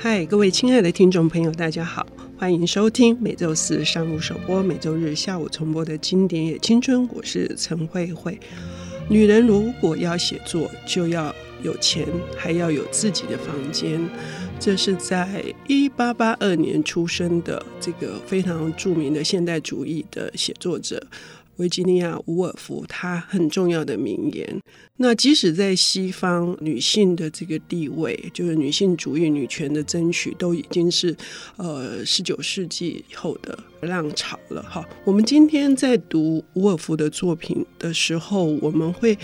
嗨，各位亲爱的听众朋友，大家好，欢迎收听每周四上午首播、每周日下午重播的经典也青春。我是陈慧慧。女人如果要写作，就要有钱，还要有自己的房间。这是在一八八二年出生的这个非常著名的现代主义的写作者。维吉尼亚·伍尔夫，她很重要的名言。那即使在西方，女性的这个地位，就是女性主义、女权的争取，都已经是呃十九世纪以后的浪潮了。哈，我们今天在读伍尔夫的作品的时候，我们会。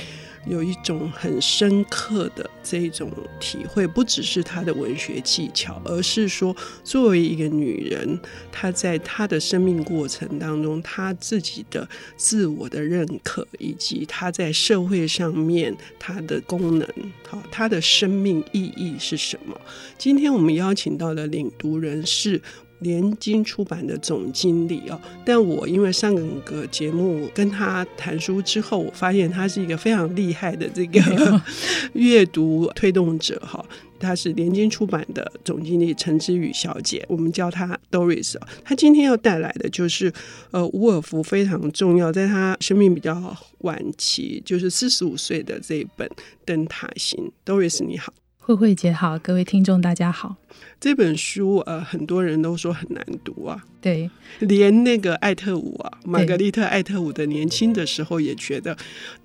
有一种很深刻的这种体会，不只是她的文学技巧，而是说，作为一个女人，她在她的生命过程当中，她自己的自我的认可，以及她在社会上面她的功能，好，她的生命意义是什么？今天我们邀请到的领读人是。联经出版的总经理哦，但我因为上个节目跟他谈书之后，我发现他是一个非常厉害的这个 阅读推动者哈。他是联经出版的总经理陈之宇小姐，我们叫她 Doris。她今天要带来的就是呃，伍尔夫非常重要，在她生命比较晚期，就是四十五岁的这一本《灯塔心》。Doris 你好，慧慧姐好，各位听众大家好。这本书呃，很多人都说很难读啊。对，连那个艾特伍啊，玛格丽特·艾特伍的年轻的时候也觉得，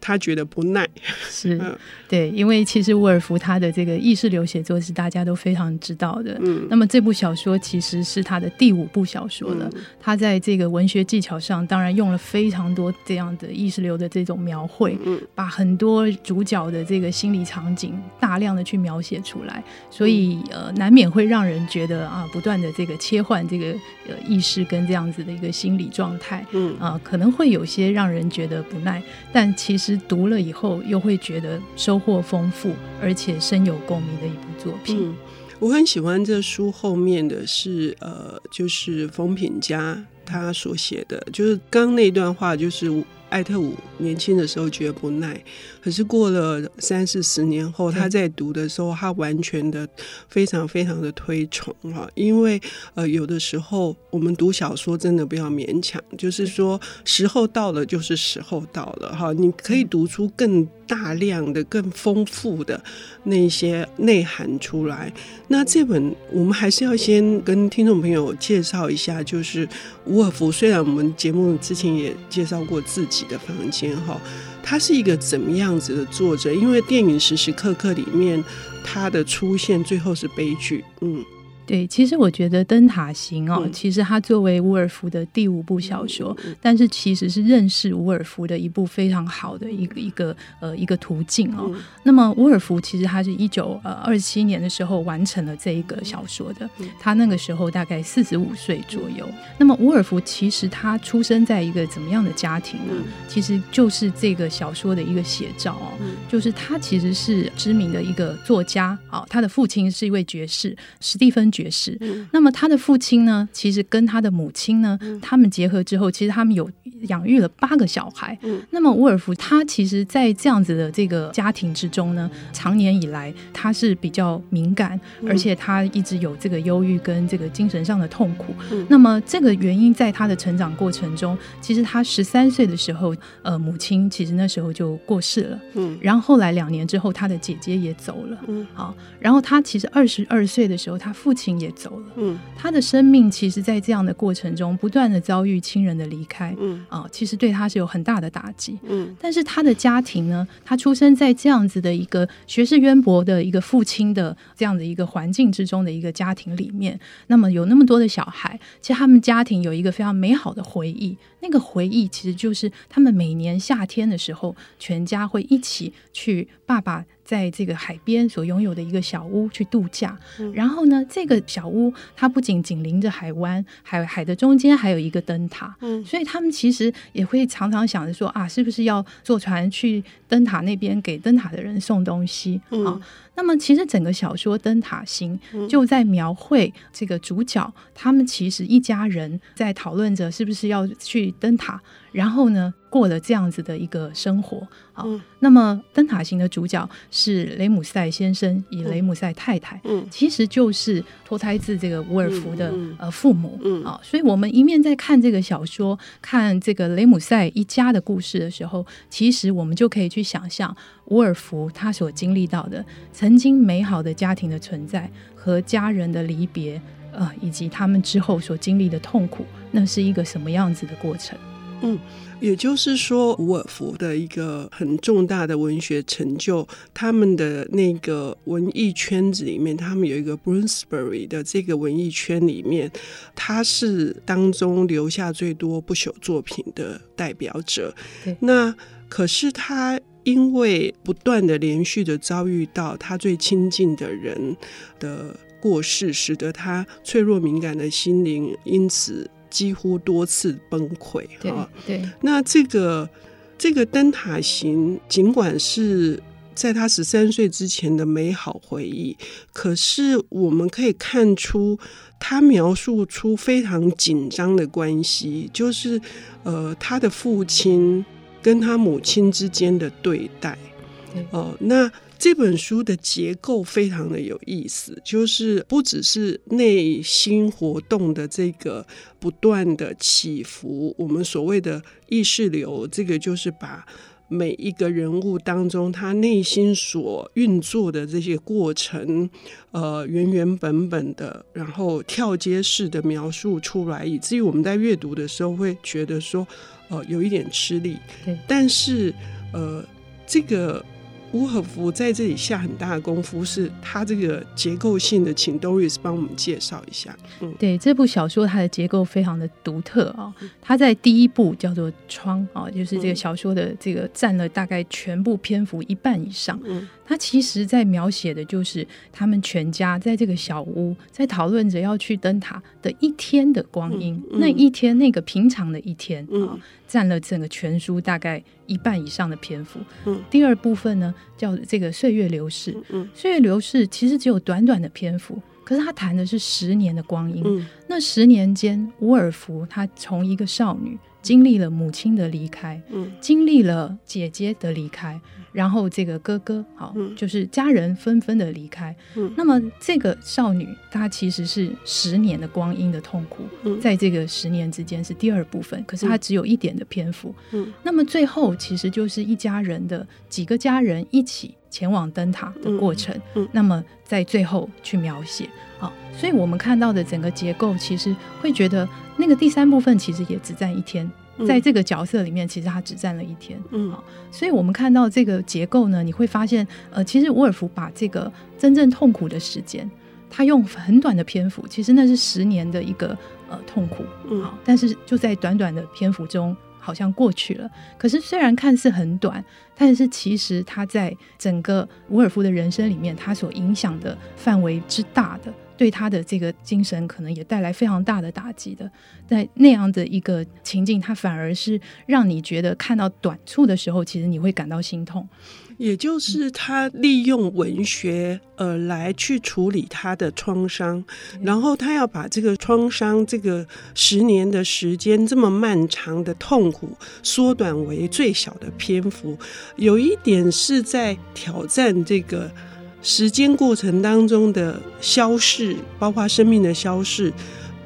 他觉得不耐。是，对，因为其实沃尔夫他的这个意识流写作是大家都非常知道的。嗯，那么这部小说其实是他的第五部小说了。嗯，他在这个文学技巧上，当然用了非常多这样的意识流的这种描绘，嗯，把很多主角的这个心理场景大量的去描写出来，所以呃，难免会让人觉得啊，不断的这个切换这个呃意识。是跟这样子的一个心理状态，嗯啊、呃，可能会有些让人觉得不耐，但其实读了以后又会觉得收获丰富，而且深有共鸣的一部作品。嗯，我很喜欢这书后面的是呃，就是冯品家他所写的，就是刚刚那段话，就是艾特伍年轻的时候觉得不耐。可是过了三四十年后，他在读的时候，他完全的非常非常的推崇哈，因为呃有的时候我们读小说真的不要勉强，就是说时候到了就是时候到了哈，你可以读出更大量的、更丰富的那些内涵出来。那这本我们还是要先跟听众朋友介绍一下，就是伍尔夫。虽然我们节目之前也介绍过自己的房间哈。他是一个怎么样子的作者？因为电影时时刻刻里面，他的出现最后是悲剧。嗯。对，其实我觉得《灯塔行》哦，嗯、其实它作为伍尔夫的第五部小说，嗯、但是其实是认识伍尔夫的一部非常好的一个一个呃一个途径哦。嗯、那么伍尔夫其实他是一九呃二七年的时候完成了这一个小说的，嗯、他那个时候大概四十五岁左右。嗯、那么伍尔夫其实他出生在一个怎么样的家庭呢？嗯、其实就是这个小说的一个写照哦，嗯、就是他其实是知名的一个作家啊、哦，他的父亲是一位爵士，史蒂芬。爵士，那么他的父亲呢，其实跟他的母亲呢，他们结合之后，其实他们有养育了八个小孩。嗯那么伍尔夫他其实，在这样子的这个家庭之中呢，长年以来他是比较敏感，而且他一直有这个忧郁跟这个精神上的痛苦。嗯那么这个原因在他的成长过程中，其实他十三岁的时候，呃，母亲其实那时候就过世了。嗯，然后后来两年之后，他的姐姐也走了。嗯，好，然后他其实二十二岁的时候，他父亲。也走了，嗯，他的生命其实，在这样的过程中，不断的遭遇亲人的离开，嗯啊，其实对他是有很大的打击，嗯。但是他的家庭呢，他出生在这样子的一个学识渊博的一个父亲的这样的一个环境之中的一个家庭里面，那么有那么多的小孩，其实他们家庭有一个非常美好的回忆，那个回忆其实就是他们每年夏天的时候，全家会一起去爸爸。在这个海边所拥有的一个小屋去度假，嗯、然后呢，这个小屋它不仅紧邻着海湾，海海的中间还有一个灯塔，嗯，所以他们其实也会常常想着说啊，是不是要坐船去灯塔那边给灯塔的人送东西？嗯、啊，那么其实整个小说《灯塔心》就在描绘这个主角他们其实一家人在讨论着是不是要去灯塔。然后呢，过了这样子的一个生活。好，嗯、那么灯塔型的主角是雷姆赛先生与雷姆赛太太，嗯，其实就是脱胎自这个伍尔夫的、嗯、呃父母，嗯，啊，所以我们一面在看这个小说，看这个雷姆赛一家的故事的时候，其实我们就可以去想象伍尔夫他所经历到的曾经美好的家庭的存在和家人的离别。呃，以及他们之后所经历的痛苦，那是一个什么样子的过程？嗯，也就是说，伍尔夫的一个很重大的文学成就，他们的那个文艺圈子里面，他们有一个 Bloomsbury 的这个文艺圈里面，他是当中留下最多不朽作品的代表者。那可是他因为不断的连续的遭遇到他最亲近的人的。过世，使得他脆弱敏感的心灵因此几乎多次崩溃。哈，对。那这个这个灯塔型，尽管是在他十三岁之前的美好回忆，可是我们可以看出，他描述出非常紧张的关系，就是呃，他的父亲跟他母亲之间的对待。哦，那。这本书的结构非常的有意思，就是不只是内心活动的这个不断的起伏，我们所谓的意识流，这个就是把每一个人物当中他内心所运作的这些过程，呃，原原本本的，然后跳接式的描述出来，以至于我们在阅读的时候会觉得说，呃，有一点吃力。对，但是，呃，这个。伍尔夫在这里下很大的功夫，是他这个结构性的，请 Doris 帮我们介绍一下。嗯，对，这部小说它的结构非常的独特啊。它在第一部叫做《窗》啊，就是这个小说的这个占了大概全部篇幅一半以上。嗯。他其实在描写的就是他们全家在这个小屋，在讨论着要去灯塔的一天的光阴。嗯嗯、那一天，那个平常的一天啊，嗯、占了整个全书大概一半以上的篇幅。嗯、第二部分呢，叫这个岁月流逝。嗯、岁月流逝其实只有短短的篇幅，可是他谈的是十年的光阴。嗯、那十年间，伍尔夫他从一个少女。经历了母亲的离开，嗯，经历了姐姐的离开，然后这个哥哥，好，嗯、就是家人纷纷的离开。嗯，那么这个少女，她其实是十年的光阴的痛苦，嗯、在这个十年之间是第二部分，可是她只有一点的篇幅。嗯，那么最后其实就是一家人的几个家人一起前往灯塔的过程。嗯，嗯那么在最后去描写，好，所以我们看到的整个结构，其实会觉得。那个第三部分其实也只占一天，在这个角色里面，其实他只占了一天。嗯，所以我们看到这个结构呢，你会发现，呃，其实伍尔夫把这个真正痛苦的时间，他用很短的篇幅，其实那是十年的一个呃痛苦。嗯，好，但是就在短短的篇幅中，好像过去了。可是虽然看似很短，但是其实他在整个伍尔夫的人生里面，他所影响的范围之大的。对他的这个精神可能也带来非常大的打击的，在那样的一个情境，他反而是让你觉得看到短处的时候，其实你会感到心痛。也就是他利用文学呃来去处理他的创伤，然后他要把这个创伤这个十年的时间这么漫长的痛苦缩短为最小的篇幅，有一点是在挑战这个。时间过程当中的消逝，包括生命的消逝，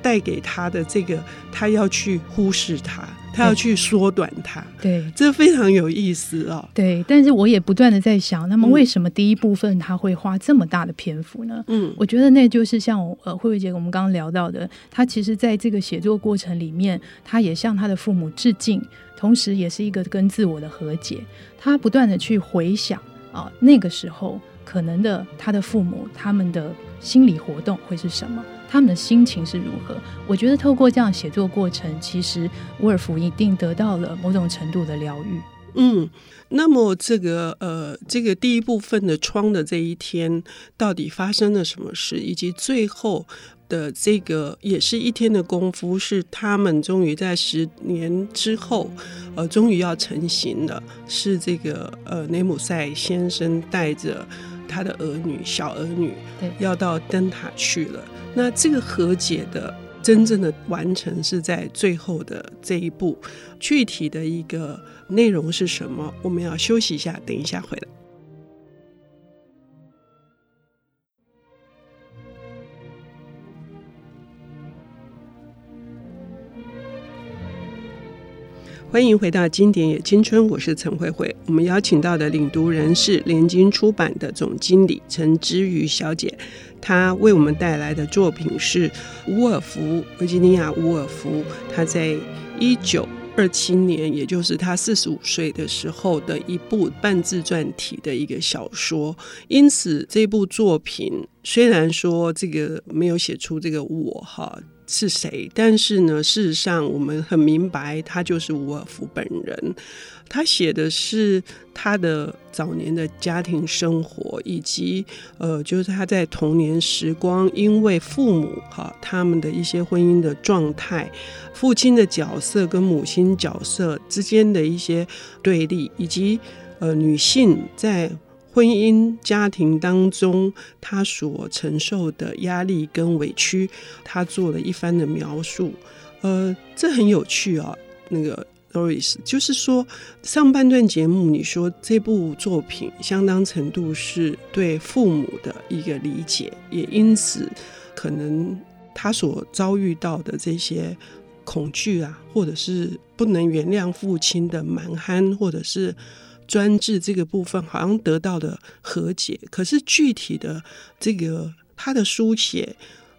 带给他的这个，他要去忽视它，他要去缩短它。对，这非常有意思哦。对，但是我也不断的在想，那么为什么第一部分他会花这么大的篇幅呢？嗯，我觉得那就是像呃慧慧姐我们刚刚聊到的，他其实在这个写作过程里面，他也向他的父母致敬，同时也是一个跟自我的和解。他不断的去回想啊，那个时候。可能的，他的父母他们的心理活动会是什么？他们的心情是如何？我觉得透过这样写作过程，其实沃尔夫一定得到了某种程度的疗愈。嗯，那么这个呃，这个第一部分的窗的这一天，到底发生了什么事？以及最后的这个也是一天的功夫，是他们终于在十年之后，呃，终于要成型了。是这个呃，内姆赛先生带着。他的儿女，小儿女，要到灯塔去了。那这个和解的真正的完成是在最后的这一步。具体的一个内容是什么？我们要休息一下，等一下回来。欢迎回到《经典也青春》，我是陈慧慧。我们邀请到的领读人是联经出版的总经理陈之瑜小姐，她为我们带来的作品是伍尔夫，维吉尼亚·伍尔夫。她在一九二七年，也就是她四十五岁的时候的一部半自传体的一个小说。因此，这部作品虽然说这个没有写出这个我哈。是谁？但是呢，事实上我们很明白，他就是伍尔夫本人。他写的是他的早年的家庭生活，以及呃，就是他在童年时光，因为父母哈他们的一些婚姻的状态，父亲的角色跟母亲角色之间的一些对立，以及呃女性在。婚姻家庭当中，他所承受的压力跟委屈，他做了一番的描述。呃，这很有趣啊。那个 Doris，就是说上半段节目你说这部作品相当程度是对父母的一个理解，也因此可能他所遭遇到的这些恐惧啊，或者是不能原谅父亲的蛮憨，或者是。专制这个部分好像得到了和解，可是具体的这个他的书写，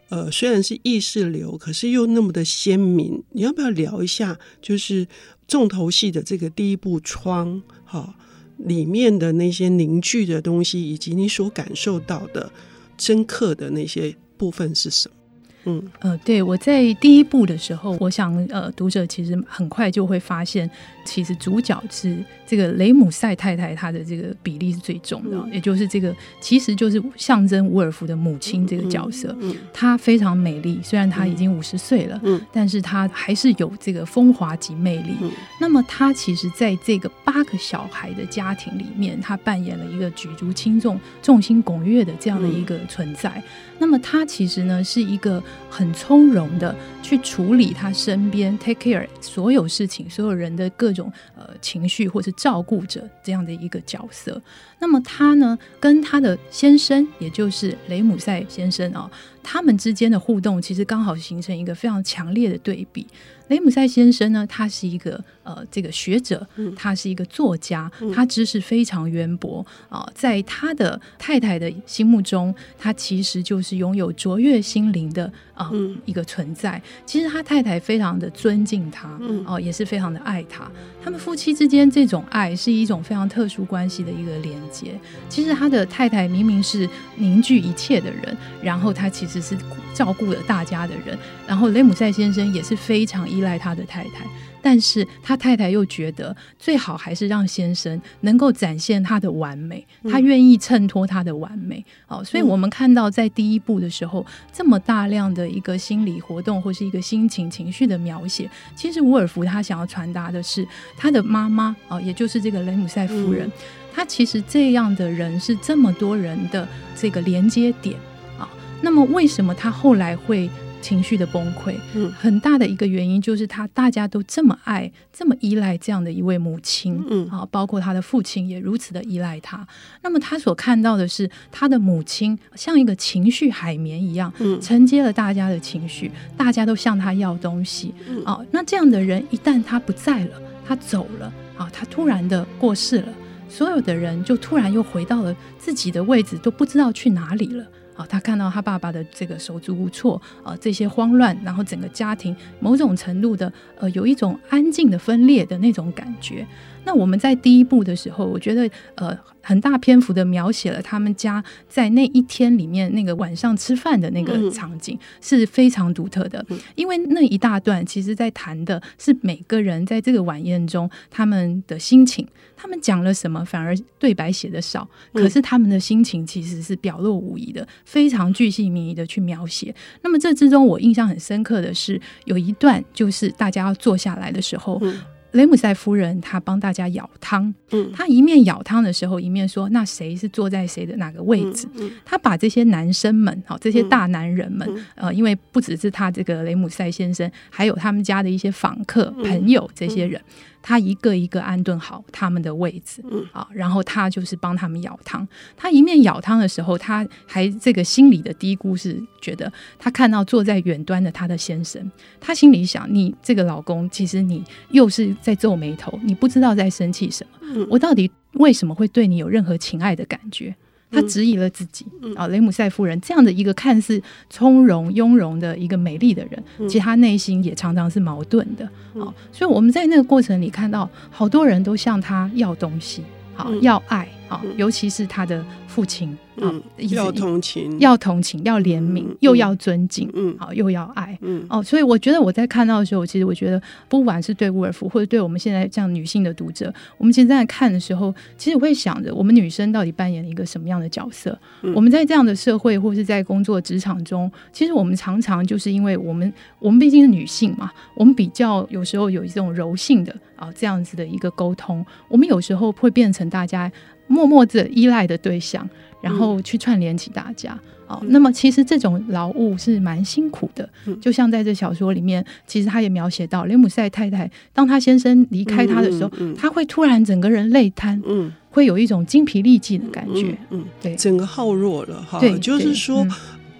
呃，虽然是意识流，可是又那么的鲜明。你要不要聊一下？就是重头戏的这个第一部窗，哈，里面的那些凝聚的东西，以及你所感受到的深刻的那些部分是什么？嗯。呃，对，我在第一部的时候，我想呃，读者其实很快就会发现，其实主角是这个雷姆塞太太，她的这个比例是最重的，嗯、也就是这个其实就是象征伍尔夫的母亲这个角色，嗯嗯嗯、她非常美丽，虽然她已经五十岁了，嗯、但是她还是有这个风华及魅力。嗯、那么她其实在这个八个小孩的家庭里面，她扮演了一个举足轻重、众星拱月的这样的一个存在。那么他其实呢是一个。很从容的去处理他身边 take care 所有事情、所有人的各种呃情绪，或是照顾者这样的一个角色。那么他呢，跟他的先生，也就是雷姆赛先生啊、他们之间的互动，其实刚好形成一个非常强烈的对比。雷姆塞先生呢，他是一个呃这个学者，他是一个作家，他知识非常渊博啊、呃，在他的太太的心目中，他其实就是拥有卓越心灵的啊、呃、一个存在。其实他太太非常的尊敬他，哦、呃，也是非常的爱他。他们夫妻之间这种爱是一种非常特殊关系的一个连接。其实他的太太明明是凝聚一切的人，然后他其实是照顾了大家的人。然后雷姆塞先生也是非常依赖他的太太，但是他太太又觉得最好还是让先生能够展现他的完美，他愿意衬托他的完美。哦，所以我们看到在第一部的时候，这么大量的一个心理活动或是一个心情情绪的描写，其实伍尔夫他想要传达的是他的妈妈哦，也就是这个雷姆塞夫人，他其实这样的人是这么多人的这个连接点啊。那么为什么他后来会？情绪的崩溃，嗯，很大的一个原因就是他大家都这么爱、这么依赖这样的一位母亲，嗯啊，包括他的父亲也如此的依赖他。那么他所看到的是，他的母亲像一个情绪海绵一样，嗯，承接了大家的情绪，大家都向他要东西，嗯啊，那这样的人一旦他不在了，他走了，啊，他突然的过世了，所有的人就突然又回到了自己的位置，都不知道去哪里了。啊，他看到他爸爸的这个手足无措，啊，这些慌乱，然后整个家庭某种程度的，呃，有一种安静的分裂的那种感觉。那我们在第一部的时候，我觉得，呃。很大篇幅的描写了他们家在那一天里面那个晚上吃饭的那个场景是非常独特的，因为那一大段其实在谈的是每个人在这个晚宴中他们的心情，他们讲了什么反而对白写的少，可是他们的心情其实是表露无遗的，非常具细靡遗的去描写。那么这之中我印象很深刻的是有一段就是大家要坐下来的时候。雷姆塞夫人她帮大家舀汤，嗯，她一面舀汤的时候，一面说：“那谁是坐在谁的哪个位置？”嗯嗯、她把这些男生们，好，这些大男人们，嗯、呃，因为不只是他这个雷姆塞先生，还有他们家的一些访客、朋友这些人。他一个一个安顿好他们的位置，嗯，啊，然后他就是帮他们舀汤。他一面舀汤的时候，他还这个心里的嘀咕是觉得，他看到坐在远端的他的先生，他心里想：你这个老公，其实你又是在皱眉头，你不知道在生气什么。嗯，我到底为什么会对你有任何情爱的感觉？他质疑了自己。啊，雷姆塞夫人这样的一个看似从容雍容的一个美丽的人，其实他内心也常常是矛盾的啊。所以我们在那个过程里看到，好多人都向他要东西，好要爱啊，尤其是他的父亲。嗯，要同情，要同情，要怜悯，又要尊敬，嗯，好，又要爱，嗯，哦，所以我觉得我在看到的时候，其实我觉得，不管是对沃尔夫，或者对我们现在这样女性的读者，我们现在在看的时候，其实我会想着，我们女生到底扮演了一个什么样的角色？我们在这样的社会，或是在工作职场中，其实我们常常就是因为我们，我们毕竟是女性嘛，我们比较有时候有一种柔性的啊这样子的一个沟通，我们有时候会变成大家默默的依赖的对象。然后去串联起大家，哦，那么其实这种劳务是蛮辛苦的，就像在这小说里面，其实他也描写到雷姆塞太太，当他先生离开他的时候，他会突然整个人累瘫，嗯，会有一种精疲力尽的感觉，嗯，对，整个耗弱了哈，对，就是说。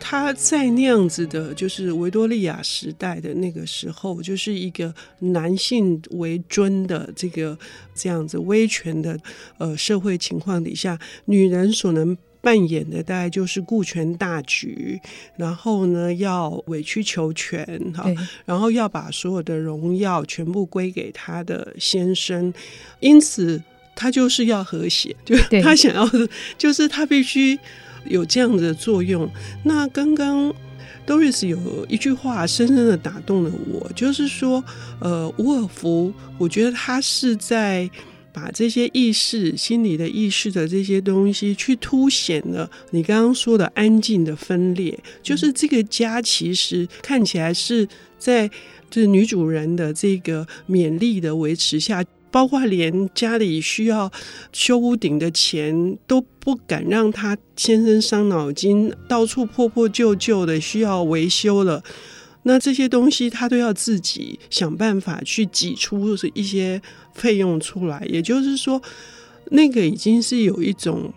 他在那样子的，就是维多利亚时代的那个时候，就是一个男性为尊的这个这样子威权的呃社会情况底下，女人所能扮演的大概就是顾全大局，然后呢要委曲求全哈，然后要把所有的荣耀全部归给他的先生，因此他就是要和谐，就他想要的就是他必须。有这样的作用。那刚刚 Doris 有一句话深深的打动了我，就是说，呃，伍尔夫，我觉得他是在把这些意识、心理的意识的这些东西，去凸显了你刚刚说的安静的分裂。就是这个家其实看起来是在这女主人的这个勉力的维持下。包括连家里需要修屋顶的钱都不敢让他先生伤脑筋，到处破破旧旧的需要维修了，那这些东西他都要自己想办法去挤出一些费用出来。也就是说，那个已经是有一种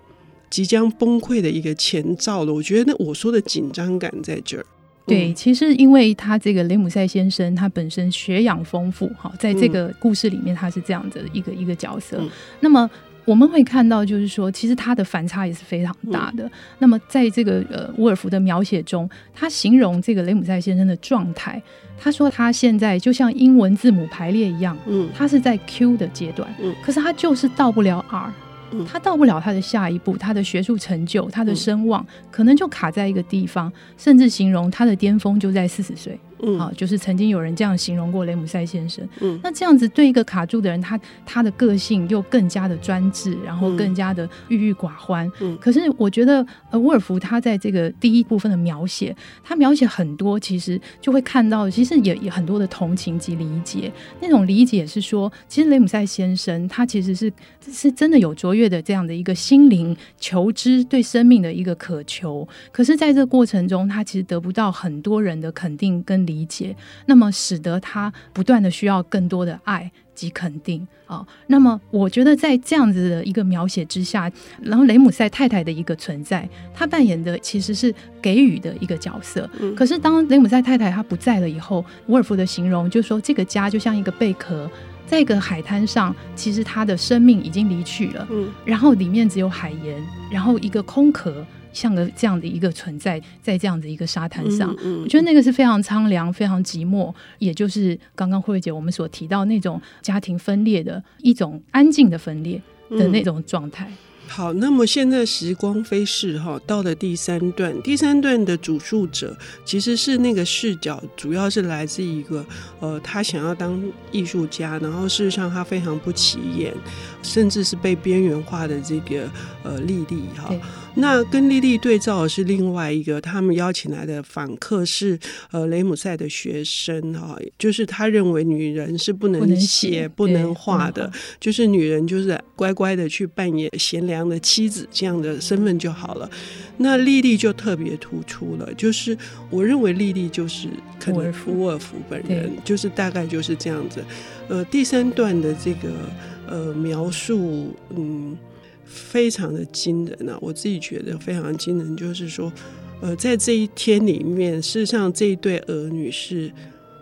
即将崩溃的一个前兆了。我觉得那我说的紧张感在这儿。对，其实因为他这个雷姆塞先生，他本身学养丰富，哈，在这个故事里面，他是这样的一个一个角色。嗯、那么我们会看到，就是说，其实他的反差也是非常大的。嗯、那么在这个呃伍尔夫的描写中，他形容这个雷姆塞先生的状态，他说他现在就像英文字母排列一样，嗯，他是在 Q 的阶段，嗯，可是他就是到不了 R。他到不了他的下一步，他的学术成就，他的声望，可能就卡在一个地方，甚至形容他的巅峰就在四十岁。嗯，好，就是曾经有人这样形容过雷姆塞先生。嗯，那这样子对一个卡住的人，他他的个性又更加的专制，然后更加的郁郁寡欢。嗯，可是我觉得，呃，沃尔夫他在这个第一部分的描写，他描写很多，其实就会看到，其实也也很多的同情及理解。那种理解是说，其实雷姆塞先生他其实是是真的有卓越的这样的一个心灵求知，对生命的一个渴求。可是，在这个过程中，他其实得不到很多人的肯定跟。理解，那么使得他不断的需要更多的爱及肯定啊。那么我觉得在这样子的一个描写之下，然后雷姆塞太太的一个存在，他扮演的其实是给予的一个角色。嗯、可是当雷姆塞太太她不在了以后，伍尔夫的形容就是说，这个家就像一个贝壳，在一个海滩上，其实他的生命已经离去了。嗯，然后里面只有海盐，然后一个空壳。像个这样的一个存在，在这样的一个沙滩上，嗯嗯、我觉得那个是非常苍凉、非常寂寞，也就是刚刚慧慧姐我们所提到那种家庭分裂的一种安静的分裂的那种状态。嗯好，那么现在时光飞逝哈，到了第三段，第三段的主述者其实是那个视角，主要是来自一个呃，他想要当艺术家，然后事实上他非常不起眼，甚至是被边缘化的这个呃莉莉哈。那跟莉莉对照的是另外一个，他们邀请来的访客是呃雷姆赛的学生哈，就是他认为女人是不能写、不能画的，就是女人就是乖乖的去扮演贤良的妻子这样的身份就好了。那莉莉就特别突出了，就是我认为莉莉就是可能福尔夫本人，就是大概就是这样子。呃，第三段的这个呃描述，嗯，非常的惊人啊！我自己觉得非常惊人，就是说，呃，在这一天里面，事实上这一对儿女是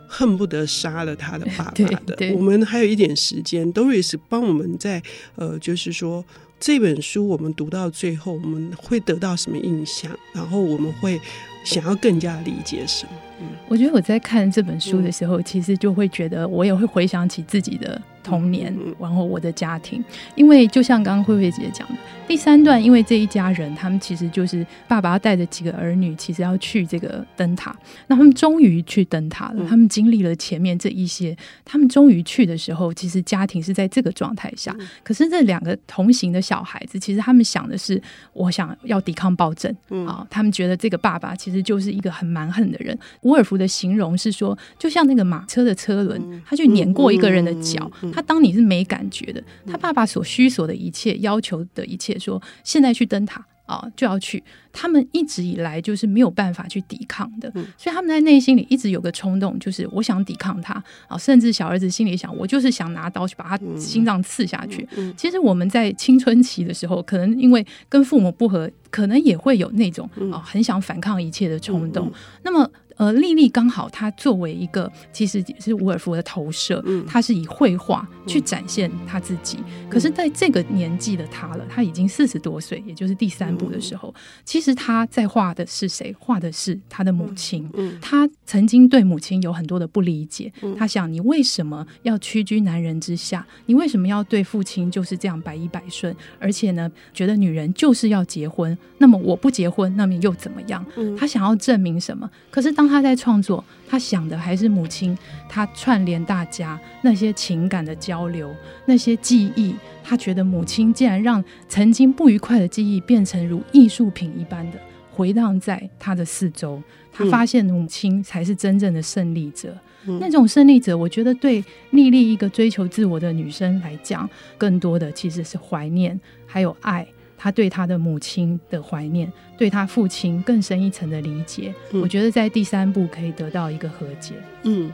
恨不得杀了他的爸爸的。我们还有一点时间，Doris 帮我们在呃，就是说。这本书我们读到最后，我们会得到什么印象？然后我们会想要更加理解什么？嗯，我觉得我在看这本书的时候，其实就会觉得我也会回想起自己的。童年，然后我的家庭，因为就像刚刚慧慧姐讲的，第三段，因为这一家人，他们其实就是爸爸要带着几个儿女，其实要去这个灯塔。那他们终于去灯塔了，他们经历了前面这一些，他们终于去的时候，其实家庭是在这个状态下。可是这两个同行的小孩子，其实他们想的是，我想要抵抗暴政啊。他们觉得这个爸爸其实就是一个很蛮横的人。伍尔夫的形容是说，就像那个马车的车轮，他去碾过一个人的脚。他当你是没感觉的，他爸爸所需所的一切，要求的一切，说现在去灯塔啊，就要去。他们一直以来就是没有办法去抵抗的，所以他们在内心里一直有个冲动，就是我想抵抗他啊。甚至小儿子心里想，我就是想拿刀去把他心脏刺下去。其实我们在青春期的时候，可能因为跟父母不和，可能也会有那种啊很想反抗一切的冲动。那么。呃，莉莉刚好，她作为一个其实是伍尔夫的投射，她是以绘画去展现她自己。可是，在这个年纪的她了，她已经四十多岁，也就是第三部的时候，其实她在画的是谁？画的是她的母亲。她曾经对母亲有很多的不理解。她想，你为什么要屈居男人之下？你为什么要对父亲就是这样百依百顺？而且呢，觉得女人就是要结婚。那么我不结婚，那么又怎么样？她想要证明什么？可是当他在创作，他想的还是母亲，他串联大家那些情感的交流，那些记忆。他觉得母亲竟然让曾经不愉快的记忆变成如艺术品一般的回荡在他的四周。他发现母亲才是真正的胜利者。嗯、那种胜利者，我觉得对丽丽一个追求自我的女生来讲，更多的其实是怀念，还有爱。他对他的母亲的怀念，对他父亲更深一层的理解，嗯、我觉得在第三部可以得到一个和解。嗯，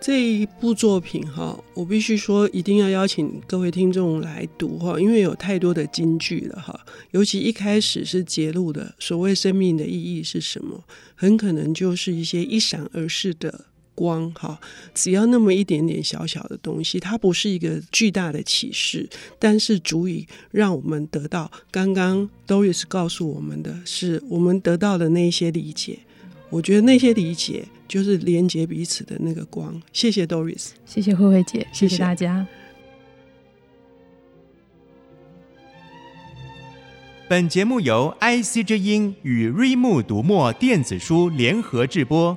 这一部作品哈，我必须说一定要邀请各位听众来读哈，因为有太多的金句了哈。尤其一开始是揭露的所谓生命的意义是什么，很可能就是一些一闪而逝的。光哈，只要那么一点点小小的东西，它不是一个巨大的启示，但是足以让我们得到刚刚 Doris 告诉我们的是，我们得到的那些理解。我觉得那些理解就是连接彼此的那个光。谢谢 Doris，谢谢慧慧姐，谢谢大家。本节目由 IC 之音与瑞木读墨电子书联合制播。